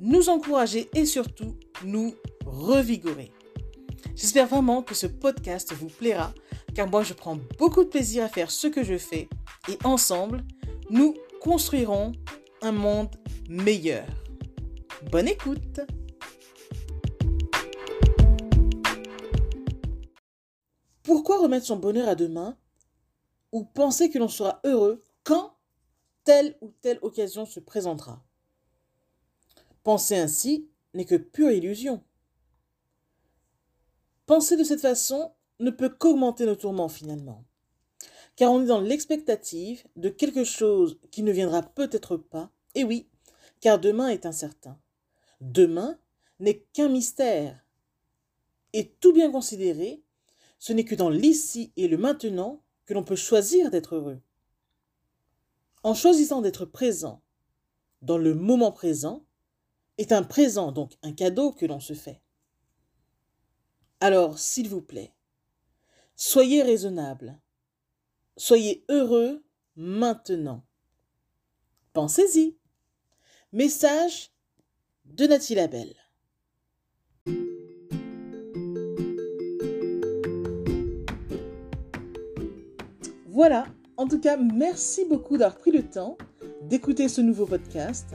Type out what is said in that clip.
nous encourager et surtout nous revigorer. J'espère vraiment que ce podcast vous plaira car moi je prends beaucoup de plaisir à faire ce que je fais et ensemble, nous construirons un monde meilleur. Bonne écoute Pourquoi remettre son bonheur à demain ou penser que l'on sera heureux quand telle ou telle occasion se présentera? Penser ainsi n'est que pure illusion. Penser de cette façon ne peut qu'augmenter nos tourments finalement. Car on est dans l'expectative de quelque chose qui ne viendra peut-être pas. Et oui, car demain est incertain. Demain n'est qu'un mystère. Et tout bien considéré, ce n'est que dans l'ici et le maintenant que l'on peut choisir d'être heureux. En choisissant d'être présent dans le moment présent, est un présent, donc un cadeau que l'on se fait. Alors, s'il vous plaît, soyez raisonnable, soyez heureux maintenant. Pensez-y. Message de Nathalie Labelle. Voilà, en tout cas, merci beaucoup d'avoir pris le temps d'écouter ce nouveau podcast